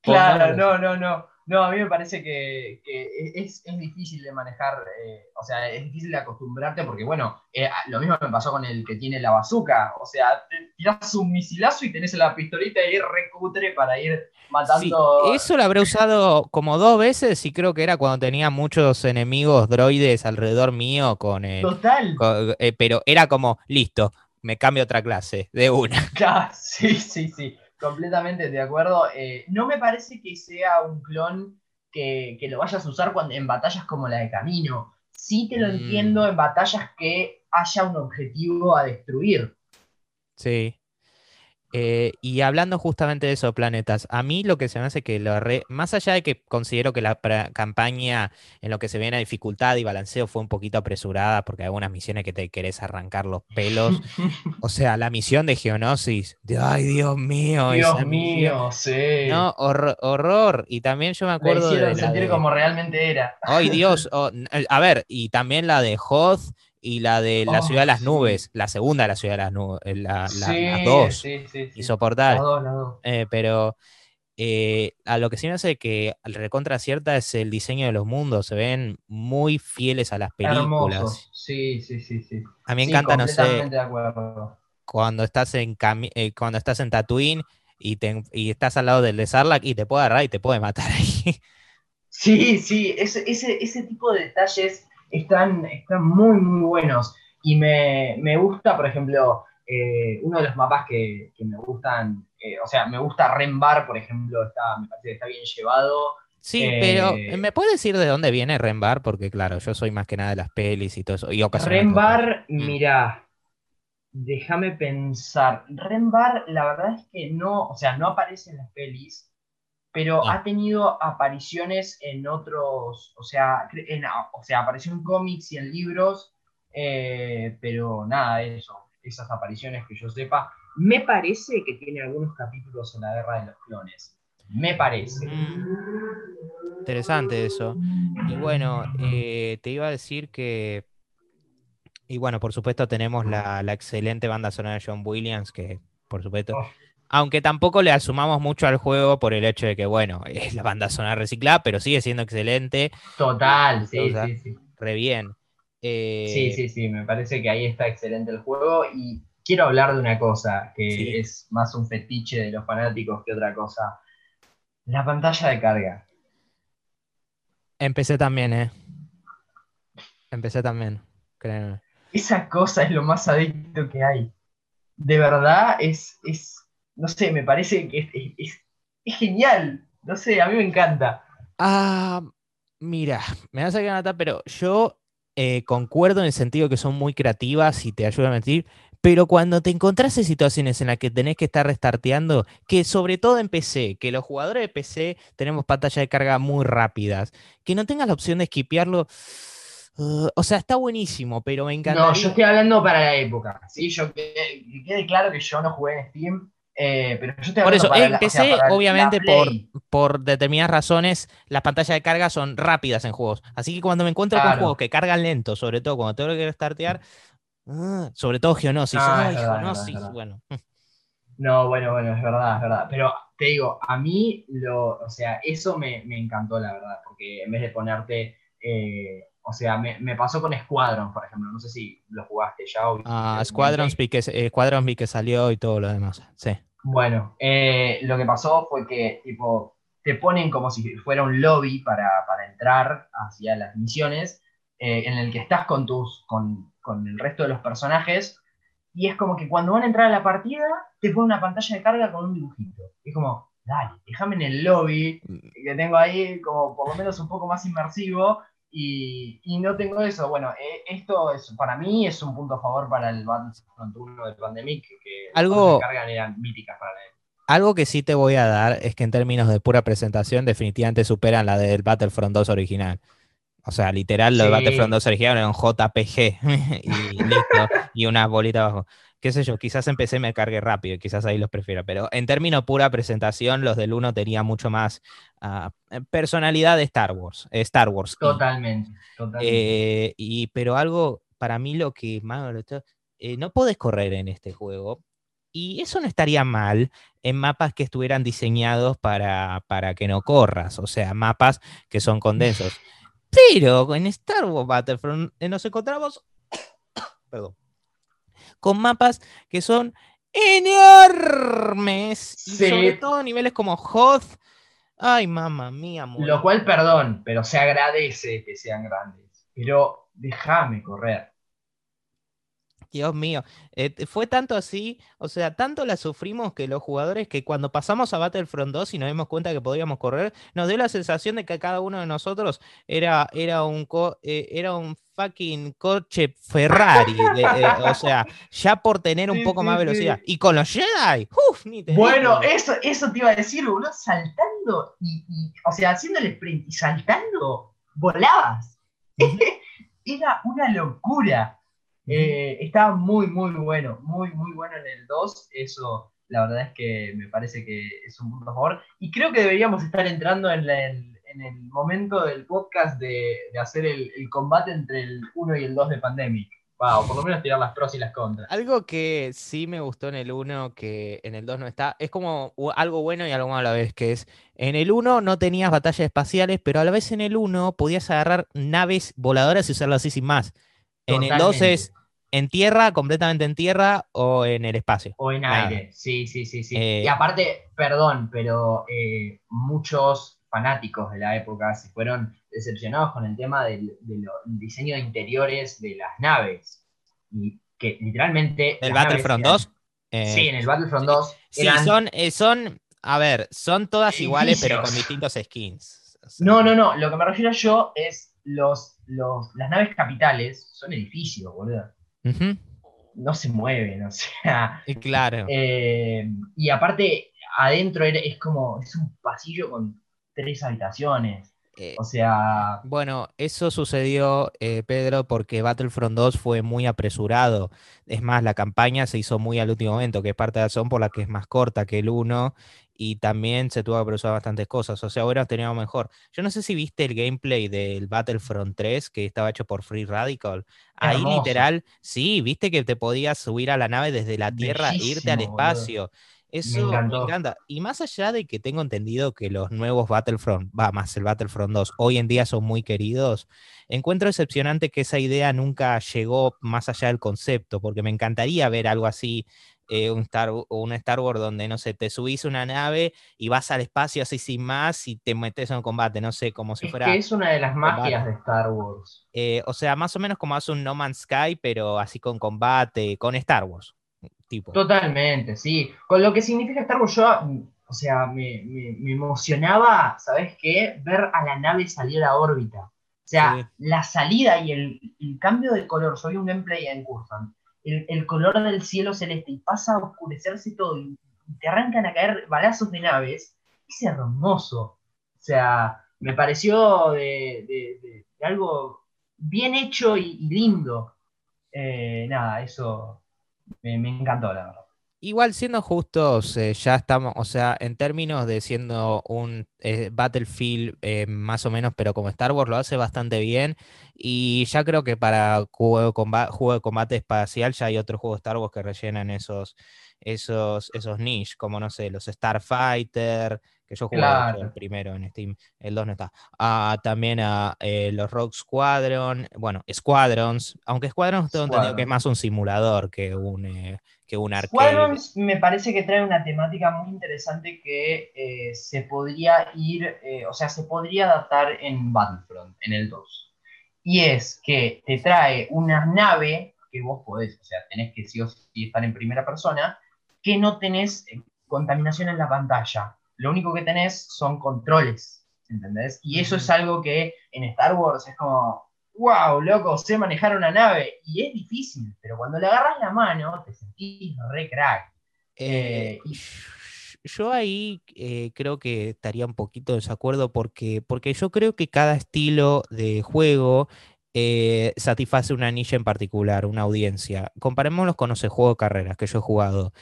Claro, no, no, no. No, a mí me parece que, que es, es difícil de manejar, eh, o sea, es difícil de acostumbrarte porque, bueno, eh, lo mismo me pasó con el que tiene la bazooka. O sea, te tirás un misilazo y tenés la pistolita y recutre para ir Sí, matando. eso lo habré usado como dos veces y creo que era cuando tenía muchos enemigos droides alrededor mío con, eh, Total. pero era como, listo, me cambio otra clase, de una. Claro, sí, sí, sí, completamente de acuerdo. Eh, no me parece que sea un clon que, que lo vayas a usar cuando, en batallas como la de Camino. Sí te lo Mm. entiendo en batallas que haya un objetivo a destruir. Sí. Eh, y hablando justamente de esos planetas, a mí lo que se me hace que lo re- más allá de que considero que la campaña en lo que se viene a dificultad y balanceo fue un poquito apresurada, porque hay algunas misiones que te querés arrancar los pelos. O sea, la misión de Geonosis, de, ay Dios mío, Dios esa misión. mío, sí. No, horror, horror. Y también yo me acuerdo de hicieron la sentir de- como realmente era. Ay Dios, oh, a ver, y también la de Hoth y la de la Oh, ciudad de las sí. nubes, la segunda de la ciudad de las nubes, la, la- sí, las dos, sí, insoportable. Las dos, las dos. Eh, pero eh, a lo que sí me hace que al recontra cierta es el diseño de los mundos, se ven muy fieles a las películas. Sí, sí, sí, sí. A mí me encanta, no sé, cuando estás en eh, cuando estás en Tatooine y, te en- y estás al lado del de Sarlacc y te puede agarrar y te puede matar ahí. Sí, sí, ese, ese, ese tipo de detalles están, están muy, muy buenos. Y me, me gusta, por ejemplo, eh, uno de los mapas que, que me gustan, eh, o sea, me gusta Rembar, por ejemplo, está, me parece que está bien llevado. Sí, pero Eh, ¿me puedes decir de dónde viene Rembar? Porque claro, yo soy más que nada de las pelis y todo eso. Y. Rembar, Mm. mirá, déjame pensar. Rembar, la verdad es que no, o sea, no aparece en las pelis, pero No. ha tenido apariciones en otros, o sea, en- o sea, apareció en cómics y en libros, eh, pero nada, eso, esas apariciones que yo sepa. Me parece que tiene algunos capítulos en la Guerra de los Clones. Me parece. Mm, Interesante eso. Y bueno, eh, te iba a decir que. Y bueno, por supuesto, tenemos la, la excelente banda sonora de John Williams, que por supuesto. Oh. Aunque tampoco le asumamos mucho al juego por el hecho de que, bueno, es la banda sonora reciclada, pero sigue siendo excelente, Total, O sí, sea, sí, sí. re bien. Eh, Sí, sí, sí, me parece que ahí está excelente el juego y quiero hablar de una cosa que Sí. es más un fetiche de los fanáticos que otra cosa. La pantalla de carga. Empecé también, ¿eh? Empecé también, créeme. Esa cosa es lo más adicto que hay. De verdad es, es no sé, me parece que es, es- es- es genial. No sé, a mí me encanta. Ah, mira, me vas a matar, pero yo eh, concuerdo en el sentido que son muy creativas y te ayudan a mentir, pero cuando te encontrás en situaciones en las que tenés que estar restarteando, que sobre todo en PC, que los jugadores de PC tenemos pantallas de carga muy rápidas, que no tengas la opción de esquipearlo, uh, o sea, está buenísimo, pero me encantaría... No, yo estoy hablando para la época. ¿sí? Yo, que, que quede claro que yo no jugué en Steam, eh, pero yo estoy Por eso, para la- o sea, obviamente por, por determinadas razones, las pantallas de carga son rápidas en juegos. Así que cuando me encuentro con juegos que cargan lento, sobre todo cuando tengo que startear, ah, sobre todo Geonosis. Ah, ay, es verdad, es Geonosis, verdad, bueno. No, bueno, bueno, es verdad, es verdad. Pero te digo, a mí, lo, o sea, eso me, me encantó, la verdad, porque en vez de ponerte, eh, o sea, me, me pasó con Squadron, por ejemplo, no sé si lo jugaste ya. o Ah, el Squadrons vi que, eh, Squadrons vi que salió y todo lo demás. Sí. Bueno, eh, lo que pasó fue que, tipo, te ponen como si fuera un lobby para, para entrar hacia las misiones, eh, en el que estás con tus, con, con el resto de los personajes, y es como que cuando van a entrar a la partida, te pone una pantalla de carga con un dibujito. Y es como, dale, déjame en el lobby, que tengo ahí como por lo menos un poco más inmersivo, y, y no tengo eso. Bueno, eh, esto es, para mí es un punto a favor para el Battlefront 1 de Pandemic, que, Algo- cargan eran míticas para época. Algo que sí te voy a dar es que en términos de pura presentación definitivamente superan la del Battlefront 2 original. O sea, literal, lo de Battlefront 2 original era un JPG y listo, y una bolita abajo. Qué sé yo, quizás empecé me cargué rápido, quizás ahí los prefiero, pero en términos pura presentación, los del 1 tenían mucho más ah, personalidad de Star Wars. Star Wars. Totalmente, totalmente. Eh, y, pero algo, para mí lo que más... Eh, no podés correr en este juego. Y eso no estaría mal en mapas que estuvieran diseñados para, para que no corras, o sea, mapas que son condensos. Pero en Star Wars Battlefront eh, nos encontramos perdón, con mapas que son enormes. Y sobre todo niveles como Hoth. Ay, mamá mía. Lo cual, perdón, pero se agradece que sean grandes. Pero déjame correr. Dios mío, eh, fue tanto así, o sea, tanto la sufrimos que los jugadores que cuando pasamos a Battlefront 2 y nos dimos cuenta que podíamos correr, nos dio la sensación de que cada uno de nosotros era, era, un, eh, era un fucking coche Ferrari, eh, o sea, ya por tener un poco más velocidad. Y con los Jedi, uff, ni te Bueno, eso, eso te iba a decir, boludo, saltando y, o sea, haciendo el sprint y saltando, volabas. era una locura. Eh, estaba muy, muy bueno, muy, muy bueno en el 2. Eso, la verdad es que me parece que es un punto a favor. Y creo que deberíamos estar entrando en, el momento del podcast de, hacer el, combate entre el 1 y el 2 de Pandemic. Wow, por lo menos tirar las pros y las contras. Algo que sí me gustó en el 1, que en el 2 no está, es como algo bueno y algo malo a la vez, que es, en el 1 no tenías batallas espaciales, pero a la vez en el 1 podías agarrar naves voladoras y usarlas así sin más. En el 2 es en tierra, completamente en tierra o en el espacio. O en aire, sí, sí, sí, sí. Eh, y aparte, perdón, pero eh, muchos fanáticos de la época se fueron decepcionados con el tema del, diseño de interiores de las naves. Y que literalmente... ¿El Battlefront 2? Eh, sí, en el Battlefront 2. Sí, son, son, a ver, son todas iguales, pero con distintos skins. no, no, no. Lo que me refiero yo es los, los, las naves capitales son edificios, boludo no se mueven, o sea. Claro. Eh, y aparte, adentro es como, es un pasillo con tres habitaciones. Eh, o sea. Bueno, eso sucedió, eh, Pedro, porque Battlefront 2 fue muy apresurado. Es más, la campaña se hizo muy al último momento, que es parte de la razón por la que es más corta que el 1 y también se tuvo que procesar bastantes cosas. O sea, ahora teníamos mejor. Yo no sé si viste el gameplay del Battlefront 3 que estaba hecho por Free Radical. Ahí literal, sí, viste que te podías subir a la nave desde la Tierra e irte al espacio. Eso me, encanta. Y más allá de que tengo entendido que los nuevos Battlefront, va más el Battlefront 2, hoy en día son muy queridos, encuentro decepcionante que esa idea nunca llegó más allá del concepto, porque me encantaría ver algo así eh, un, Star, un Star Wars donde, no sé, te subís una nave y vas al espacio así sin más y te metes en un combate, no sé, como si es fuera... Que es una de las magias de Star Wars. Eh, o sea, más o menos como hace un No Man's Sky, pero así con combate, con Star Wars. Tipo. Totalmente, sí. Con lo que significa Star Wars, yo, o sea, me, emocionaba, ¿sabes qué? Ver a la nave salir a órbita. O sea, la salida y el, cambio de color. Soy un gameplay en Cursan el, color del cielo celeste y pasa a oscurecerse todo y te arrancan a caer balazos de naves, es hermoso. O sea, me pareció de, algo bien hecho y, lindo. Eh, nada, eso me, encantó, la verdad. Igual siendo justos, eh, ya estamos, o sea, en términos de siendo un eh, Battlefield más o menos, pero como Star Wars lo hace bastante bien. Y ya creo que para juego de, combate, juego de combate espacial ya hay otros juegos Star Wars que rellenan esos, esos, esos niches, como no sé, los Starfighter, que yo jugué el primero en Steam, el 2 no está. Ah, también a eh, los Rogue Squadron, bueno, Squadrons, aunque Squadrons tengo entendido que es más un simulador que un, eh, que un arcade. Squadrons me parece que trae una temática muy interesante que eh, se podría ir, o sea, se podría adaptar en Battlefront, en el 2. Y es que te trae una nave que vos podés, o sea, tenés que sí o sí estar en primera persona, que no tenés eh, contaminación en la pantalla. Lo único que tenés son controles, ¿entendés? Y eso es algo que en Star Wars es como, wow, loco, sé manejar una nave. Y es difícil, pero cuando le agarras la mano te sentís re crack. Eh, yo ahí eh, creo que estaría un poquito de desacuerdo porque, porque yo creo que cada estilo de juego eh, satisface una nicha en particular, una audiencia. Comparémoslos con los juegos de carreras que yo he jugado.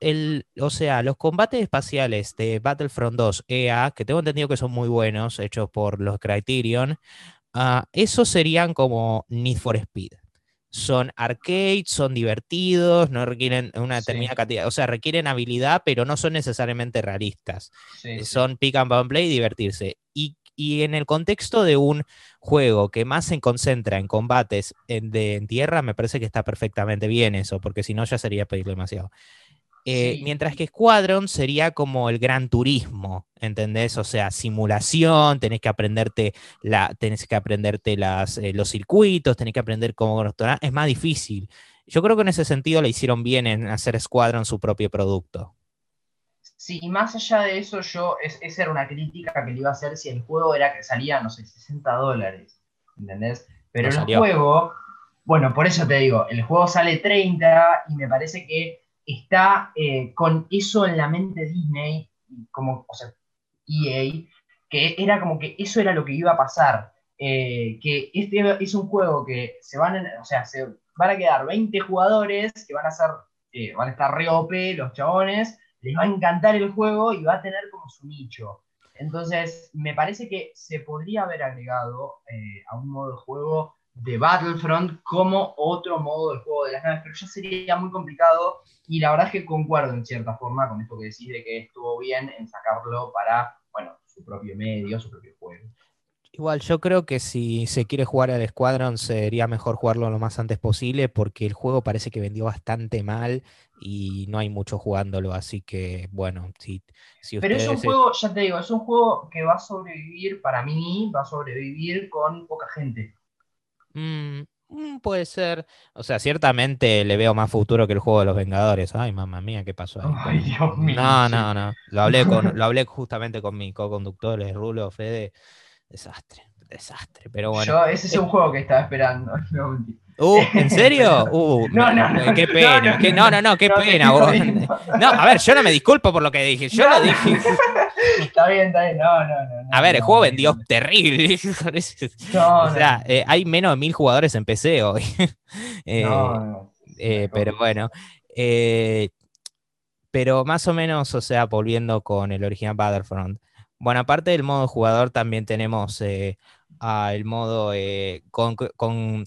El, o sea, los combates espaciales de Battlefront 2 EA, que tengo entendido que son muy buenos, hechos por los Criterion, uh, esos serían como Need for Speed son arcades, son divertidos, no requieren una determinada cantidad, o sea, requieren habilidad, pero no son necesariamente realistas. Son pick and play y divertirse. Y, en el contexto de un juego que más se concentra en combates en, de, en tierra, me parece que está perfectamente bien eso, porque si no ya sería pedir demasiado. Eh, mientras que Squadron sería como el gran turismo, ¿entendés? O sea, simulación, tenés que aprenderte, la, tenés que aprenderte las, eh, los circuitos, tenés que aprender cómo es más difícil. Yo creo que en ese sentido le hicieron bien en hacer Squadron su propio producto. Sí, y más allá de eso, yo, esa era una crítica que le iba a hacer si el juego era que salía, no sé, 60 dólares, ¿entendés? Pero el juego, bueno, por eso te digo, el juego sale 30 y me parece que está eh, con eso en la mente Disney, como, o sea, EA, que era como que eso era lo que iba a pasar. Eh, que este es un juego que se van, o sea, se van a quedar 20 jugadores que van a ser, eh, van a estar re OP, los chabones, les va a encantar el juego y va a tener como su nicho. Entonces, me parece que se podría haber agregado a un modo de juego de Battlefront como otro modo de juego de las naves, pero ya sería muy complicado y la verdad es que concuerdo en cierta forma con esto que decís de que estuvo bien en sacarlo para, bueno, su propio medio, su propio juego. Igual, yo creo que si se quiere jugar al Squadron sería mejor jugarlo lo más antes posible porque el juego parece que vendió bastante mal y no hay mucho jugándolo, así que bueno, si, si Pero es un juego, ya te digo, es un juego que va a sobrevivir, para mí, va a sobrevivir con poca gente. Mm, mm, puede ser. O sea, ciertamente le veo más futuro que el juego de los Vengadores. Ay, mamá mía, ¿qué pasó ahí? Ay, Dios mío. No, no, no. Lo hablé, con, lo hablé justamente con mi co-conductor, Rulo, Fede. Desastre, desastre. Pero bueno. Yo, ese es un juego que estaba esperando. Uh, ¿En serio? Uh, no, no, no, qué pena. No, no, no, qué pena. No, a ver, yo no me disculpo por lo que dije. Yo lo dije. Está bien, está bien. No, no, no. A ver, el juego vendió terrible. o sea, eh, hay menos de mil jugadores en PC hoy. eh, eh, pero bueno. Eh, pero más o menos, o sea, volviendo con el original Battlefront. Bueno, aparte del modo jugador, también tenemos el modo con,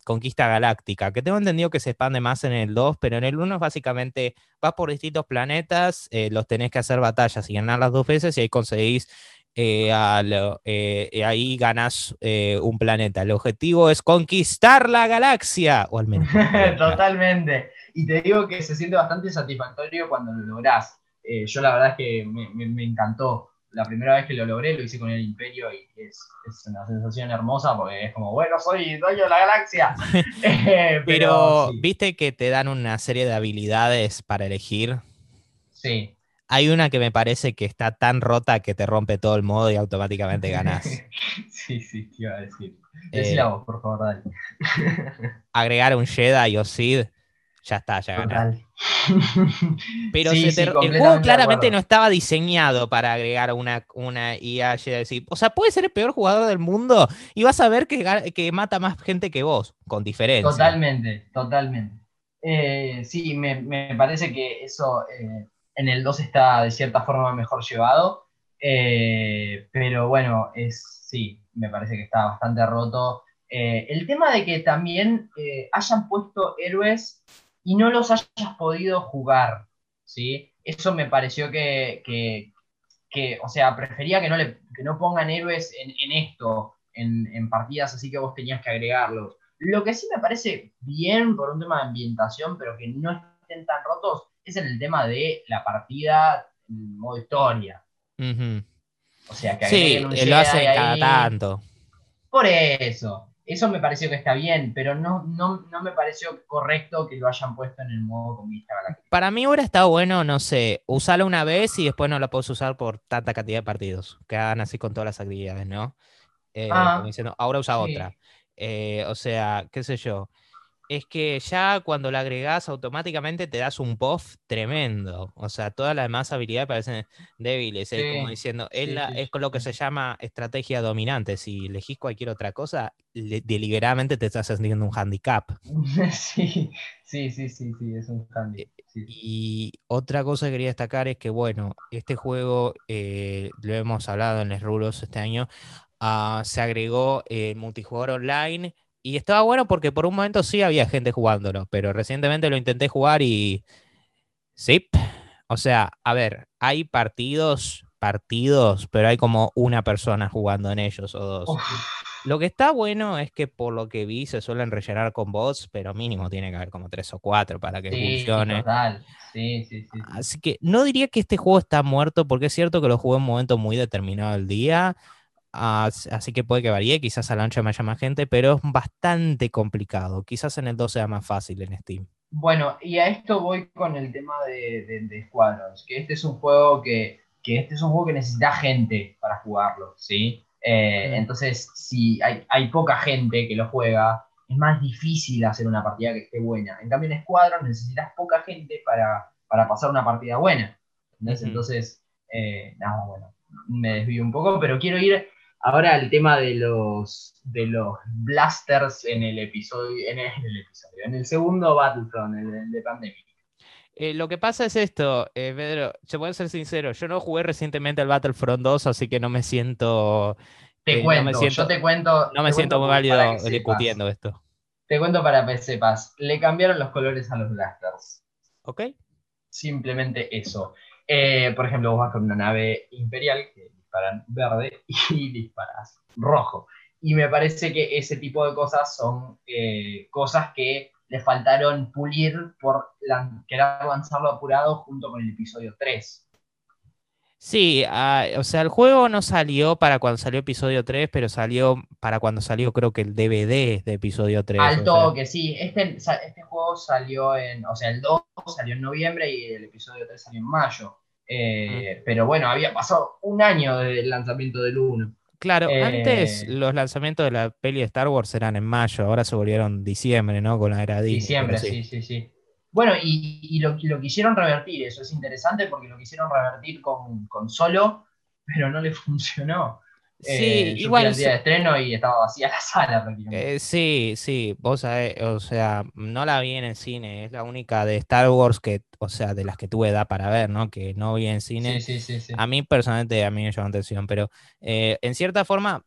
Conquista Galáctica, que tengo entendido que se expande más en el 2, pero en el 1 básicamente vas por distintos planetas, eh, los tenés que hacer batallas y ganar las dos veces y ahí conseguís, eh, eh, ahí ganas un planeta. El objetivo es conquistar la galaxia, o al menos. Totalmente. Y te digo que se siente bastante satisfactorio cuando lo lográs. yo la verdad es que me, me encantó la primera vez que lo logré lo hice con el Imperio y es, una sensación hermosa porque es como, bueno, soy dueño de la galaxia. Eh, pero, viste que te dan una serie de habilidades para elegir. Sí. Hay una que me parece que está tan rota que te rompe todo el modo y automáticamente ganas. sí, sí, te iba a decir. Decila eh, vos, por favor, dale. agregar un Jedi o Sid ya está, ya ganaste. Pero el juego claramente no estaba diseñado para agregar una, una IA. O sea, puede ser el peor jugador del mundo y vas a ver que, que mata más gente que vos, con diferencia. Totalmente, totalmente. Eh, sí, me, parece que eso eh, en el 2 está de cierta forma mejor llevado. Eh, pero bueno, es sí, me parece que está bastante roto. el tema de que también hayan puesto héroes y no los hayas podido jugar, ¿sí? Eso me pareció que, o sea, prefería que no, le, no pongan héroes en, esto, en, partidas así que vos tenías que agregarlos. Lo que sí me parece bien por un tema de ambientación, pero que no estén tan rotos, es en el tema de la partida en modo historia. O sea, que sí, lo hace cada tanto. Por eso. Eso me pareció que está bien, pero no, no, me pareció correcto que lo hayan puesto en el modo conquista galáctica. Para mí hubiera estado bueno, no sé, usarlo una vez y después no lo puedes usar por tanta cantidad de partidos, que hagan así con todas las actividades, ¿no? Eh, ah, diciendo, ahora usa otra. Eh, o sea, qué sé yo. Es que ya cuando la agregás automáticamente te das un buff tremendo. O sea, todas las demás habilidades parecen débiles. Es como diciendo, es, sí, la- sí, es con lo que se llama estrategia dominante. Si elegís cualquier otra cosa, le- deliberadamente te estás haciendo un handicap. Sí, sí, sí, sí, sí, es un. Eh, sí. Y otra cosa que quería destacar es que, bueno, este juego, eh, lo hemos hablado en los rulos este año, ah, se agregó el multijugador online y estaba bueno porque por un momento sí había gente jugándolo, pero recientemente lo intenté jugar y sí, o sea, a ver, hay partidos, partidos, pero hay como una persona jugando en ellos o dos. Uf, Lo que está bueno es que por lo que vi se suelen rellenar con bots, pero mínimo tiene que haber como tres o cuatro para que sí, funcione. total. Sí, sí, sí. sí. Así que no diría que este juego está muerto, porque es cierto que lo jugué en un momento muy determinado del día. As- Así que puede que varíe, quizás a la noche me haya más gente, pero es bastante complicado. Quizás en el 2 sea más fácil en Steam. Bueno, y a esto voy con el tema de, de, de Squadrons, que este es un juego que, que este es un juego que necesita gente para jugarlo, ¿sí? Eh, Mm. Entonces, si hay, hay poca gente que lo juega, es más difícil hacer una partida que esté buena. En cambio, en Squadrons necesitas poca gente para, para pasar una partida buena. ¿entendés? Ujú. Entonces, eh, nada, bueno, me desvío un poco, pero quiero ir ahora al tema de los, de los blasters en el episodio, en el, en el episodio, en el segundo Battlefront, el, el de Pandemic. Eh, lo que pasa es esto, eh, Pedro, se puede ser sincero, yo no jugué recientemente al Battlefront 2, así que no me siento... Te eh, no cuento, me siento, yo te cuento. no me te siento cuento muy válido sepas. discutiendo esto. Te cuento para que sepas. Le cambiaron los colores a los blasters. ¿Ok? Simplemente eso. Por ejemplo, vos vas con una nave imperial que disparan verde y disparas rojo. Y me parece que ese tipo de cosas son eh, cosas que le faltaron pulir por lan- querer lanzarlo apurado junto con el episodio 3. Sí, ah, o sea, el juego no salió para cuando salió episodio 3, pero salió para cuando salió creo que el DVD de episodio 3. Al o sea, toque, sí. Este, este juego salió en, o sea, el 2 salió en noviembre y el episodio 3 salió en mayo. Eh, Pero bueno, había pasado un año desde el lanzamiento del 1. Claro, Eh, antes los lanzamientos de la peli de Star Wars eran en mayo, ahora se volvieron diciembre, ¿no? Con la era Disney. Diciembre, sí, sí, sí. Bueno, y, y lo, lo quisieron revertir, eso es interesante porque lo quisieron revertir con, con solo, pero no le funcionó. Sí, Eh, yo fui igual. al día de estreno y estaba vacía la sala prácticamente. Eh, sí, sí, vos sabés, o sea, no la vi en el cine, es la única de Star Wars que, o sea, de las que tuve edad para ver, ¿no? Que no vi en cine. sí, sí, sí, sí. A mí personalmente, a mí me llamó atención, pero eh, en cierta forma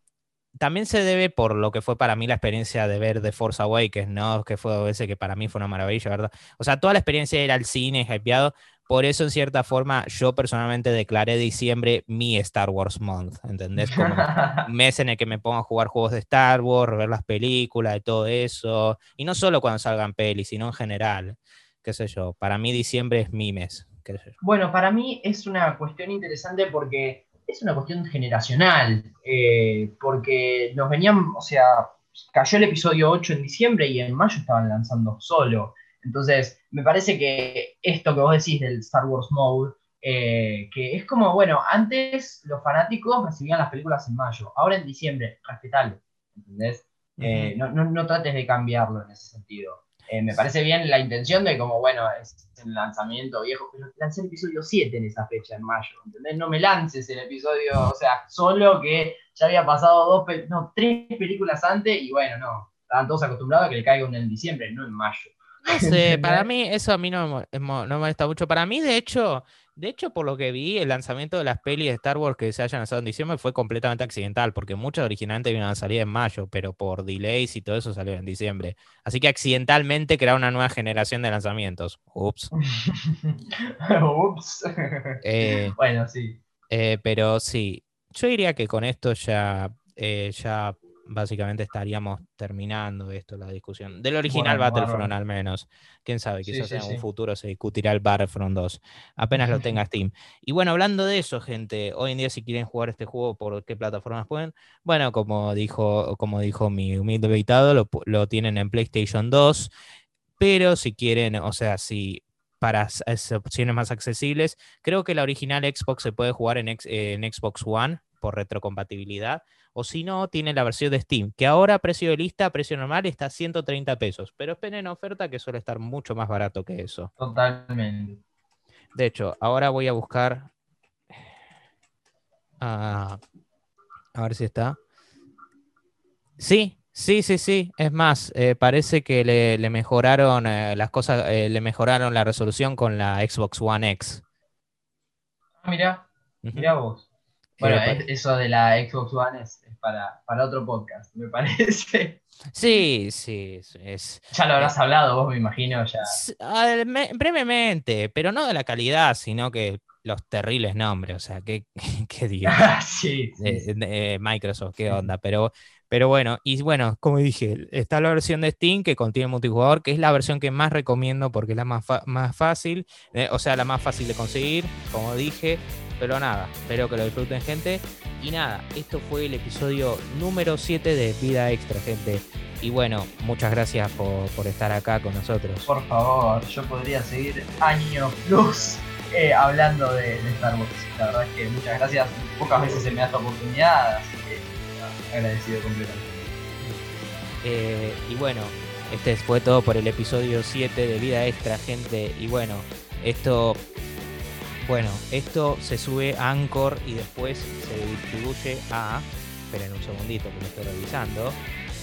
también se debe por lo que fue para mí la experiencia de ver The Force Awakens, ¿no? Que fue ese que para mí fue una maravilla, ¿verdad? O sea, toda la experiencia era el cine, hypeado. Por eso, en cierta forma, yo personalmente declaré diciembre mi Star Wars Month, ¿entendés? Como un mes en el que me pongo a jugar juegos de Star Wars, ver las películas y todo eso. Y no solo cuando salgan pelis, sino en general. Qué sé yo. Para mí diciembre es mi mes. qué sé yo. Bueno, para mí es una cuestión interesante porque es una cuestión generacional, eh, porque nos venían, o sea, cayó el episodio 8 en diciembre y en mayo estaban lanzando solo. Entonces, me parece que esto que vos decís del Star Wars Mode, eh, que es como, bueno, antes los fanáticos recibían las películas en mayo, ahora en diciembre, respetalo, ¿entendés? Eh, no, no, no trates de cambiarlo en ese sentido. Eh, me parece bien la intención de como, bueno, es el lanzamiento viejo, pero lancé el episodio 7 en esa fecha, en mayo, ¿entendés? No me lances el episodio, o sea, solo que ya había pasado dos, no, tres películas antes y bueno, no, estaban todos acostumbrados a que le caiga una en diciembre, no en mayo. No sé, para mí eso a mí no me, no me molesta mucho. Para mí, de hecho, de hecho, por lo que vi, el lanzamiento de las pelis de Star Wars que se hayan lanzado en diciembre fue completamente accidental, porque muchas originalmente iban a salir en mayo, pero por delays y todo eso salió en diciembre. Así que accidentalmente crearon una nueva generación de lanzamientos. Ups. Ups. Eh, bueno, sí. eh, pero sí, yo diría que con esto ya, eh, ya básicamente estaríamos terminando esto, la discusión. Del original Bueno, Battlefront al menos. Quién sabe, quizás sí, en un sí. futuro se discutirá el Battlefront 2. Apenas lo tenga Steam. Y bueno, hablando de eso, gente, hoy en día si quieren jugar este juego, ¿por qué plataformas pueden? Bueno, como dijo, como dijo mi humilde invitado, lo, tienen en PlayStation 2, pero si quieren, o sea, si para opciones más accesibles, creo que la original Xbox se puede jugar en, ex- en Xbox One por retrocompatibilidad. O si no, tiene la versión de Steam, que ahora precio de lista, precio normal, está a 130 pesos. Pero esperen oferta que suele estar mucho más barato que eso. Totalmente. De hecho, ahora voy a buscar. ah, a ver si está. Sí, sí, sí, sí. Es más, eh, parece que le, le mejoraron eh, las cosas, eh, le mejoraron la resolución con la Xbox One X. Ah, mirá, mirá vos. Bueno, Eh, es- eso de la Xbox One es, es para, para otro podcast, me parece. Sí, sí, es-. Ya lo habrás hablado vos, me imagino, ya. me- brevemente, pero no de la calidad, sino que los terribles nombres. O sea, qué, qué digo. sí, de Microsoft, qué onda, pero, pero bueno, y bueno, como dije, está la versión de Steam que contiene multijugador, que es la versión que más recomiendo porque es la más, más fácil, eh, o sea, la más fácil de conseguir, como dije, pero nada, espero que lo disfruten gente. Y nada, esto fue el episodio número 7 de Vida Extra, gente. Y bueno, muchas gracias por, por estar acá con nosotros. Por favor, yo podría seguir años luz eh, hablando de, de Star Wars. La verdad es que muchas gracias. Pocas veces se me da esta oportunidad, así que agradecido completamente. Eh, y bueno, este fue todo por el episodio 7 de Vida Extra, gente. Y bueno, esto. Bueno, esto se sube a Anchor y después se distribuye a. Esperen un segundito que lo estoy revisando.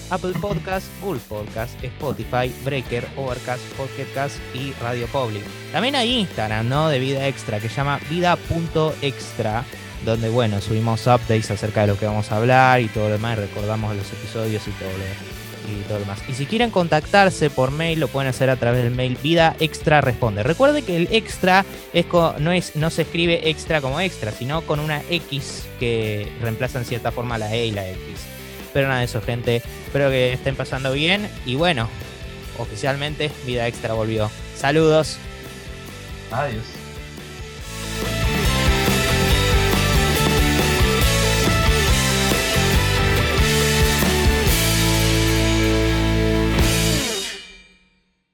Apple Podcast, Google Podcast, Spotify, Breaker, Overcast, Pocketcast y Radio Public. También hay Instagram, ¿no? De Vida Extra, que se llama vida.extra, donde, bueno, subimos updates acerca de lo que vamos a hablar y todo lo demás, recordamos los episodios y todo lo, y todo lo demás. Y si quieren contactarse por mail, lo pueden hacer a través del mail Vida Extra Responde. Recuerde que el extra es no, es, no se escribe extra como extra, sino con una X que reemplaza en cierta forma la E y la X. Pero nada de eso, gente. Espero que estén pasando bien. Y bueno, oficialmente Vida Extra volvió. Saludos. Adiós.